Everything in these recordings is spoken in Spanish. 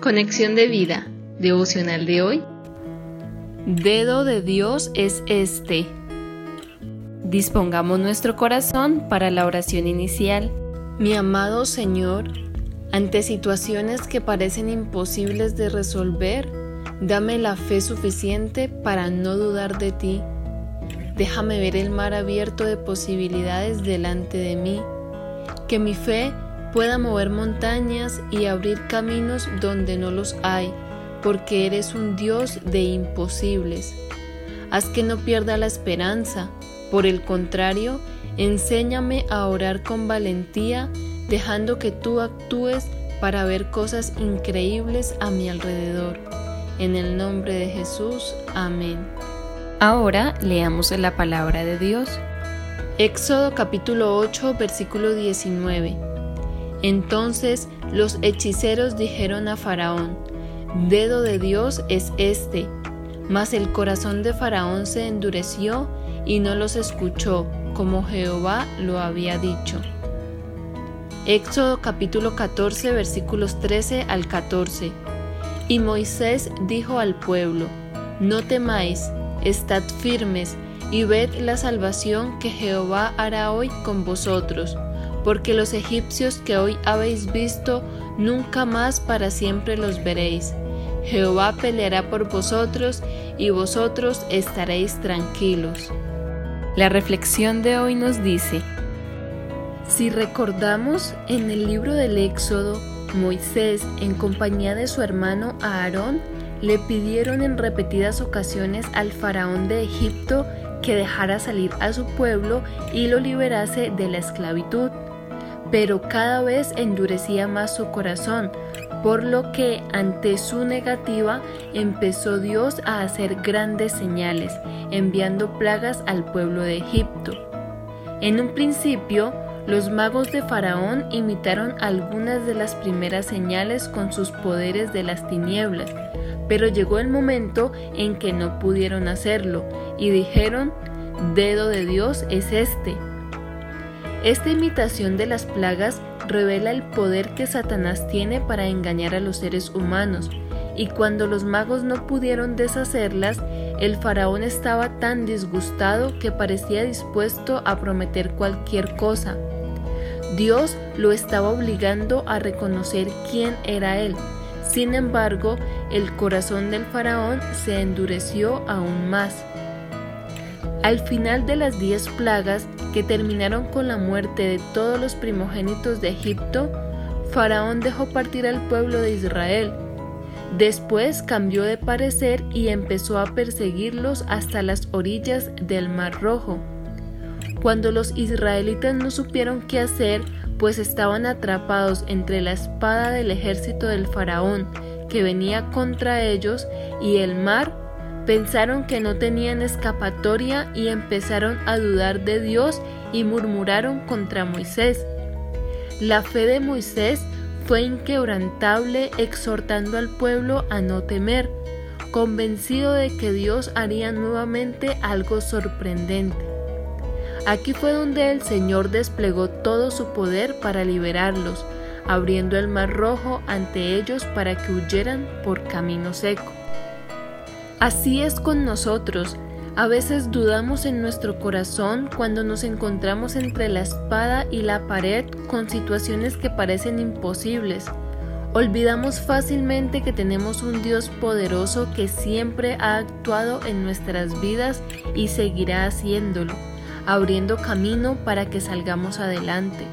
Conexión de vida, devocional de hoy. Dedo de Dios es este. Dispongamos nuestro corazón para la oración inicial. Mi amado Señor, ante situaciones que parecen imposibles de resolver, dame la fe suficiente para no dudar de ti. Déjame ver el mar abierto de posibilidades delante de mí. Que mi fe pueda mover montañas y abrir caminos donde no los hay, porque eres un Dios de imposibles. Haz que no pierda la esperanza, por el contrario, enséñame a orar con valentía, dejando que tú actúes para ver cosas increíbles a mi alrededor. En el nombre de Jesús, amén. Ahora leamos la palabra de Dios. Éxodo capítulo 8, versículo 19. Entonces los hechiceros dijeron a Faraón, Dedo de Dios es este. Mas el corazón de Faraón se endureció y no los escuchó, como Jehová lo había dicho. Éxodo capítulo 14 versículos 13 al 14. Y Moisés dijo al pueblo, No temáis, estad firmes y ved la salvación que Jehová hará hoy con vosotros, porque los egipcios que hoy habéis visto, nunca más para siempre los veréis. Jehová peleará por vosotros y vosotros estaréis tranquilos. La reflexión de hoy nos dice, si recordamos en el libro del Éxodo, Moisés, en compañía de su hermano Aarón, le pidieron en repetidas ocasiones al faraón de Egipto que dejara salir a su pueblo y lo liberase de la esclavitud. Pero cada vez endurecía más su corazón, por lo que ante su negativa empezó Dios a hacer grandes señales, enviando plagas al pueblo de Egipto. En un principio, los magos de Faraón imitaron algunas de las primeras señales con sus poderes de las tinieblas, pero llegó el momento en que no pudieron hacerlo y dijeron, dedo de Dios es este. Esta imitación de las plagas revela el poder que Satanás tiene para engañar a los seres humanos, y cuando los magos no pudieron deshacerlas, el faraón estaba tan disgustado que parecía dispuesto a prometer cualquier cosa. Dios lo estaba obligando a reconocer quién era él. Sin embargo, el corazón del faraón se endureció aún más. Al final de las diez plagas que terminaron con la muerte de todos los primogénitos de Egipto, Faraón dejó partir al pueblo de Israel. Después cambió de parecer y empezó a perseguirlos hasta las orillas del Mar Rojo. Cuando los israelitas no supieron qué hacer, pues estaban atrapados entre la espada del ejército del faraón que venía contra ellos y el mar, pensaron que no tenían escapatoria y empezaron a dudar de Dios y murmuraron contra Moisés. La fe de Moisés fue inquebrantable exhortando al pueblo a no temer, convencido de que Dios haría nuevamente algo sorprendente. Aquí fue donde el Señor desplegó todo su poder para liberarlos, abriendo el mar rojo ante ellos para que huyeran por camino seco. Así es con nosotros. A veces dudamos en nuestro corazón cuando nos encontramos entre la espada y la pared con situaciones que parecen imposibles. Olvidamos fácilmente que tenemos un Dios poderoso que siempre ha actuado en nuestras vidas y seguirá haciéndolo abriendo camino para que salgamos adelante.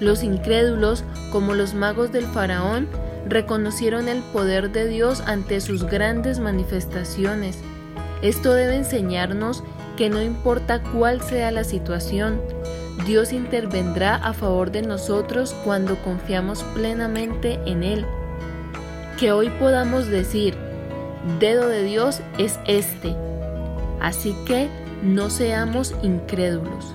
Los incrédulos, como los magos del faraón, reconocieron el poder de Dios ante sus grandes manifestaciones. Esto debe enseñarnos que no importa cuál sea la situación, Dios intervendrá a favor de nosotros cuando confiamos plenamente en Él. Que hoy podamos decir, dedo de Dios es este. Así que no seamos incrédulos.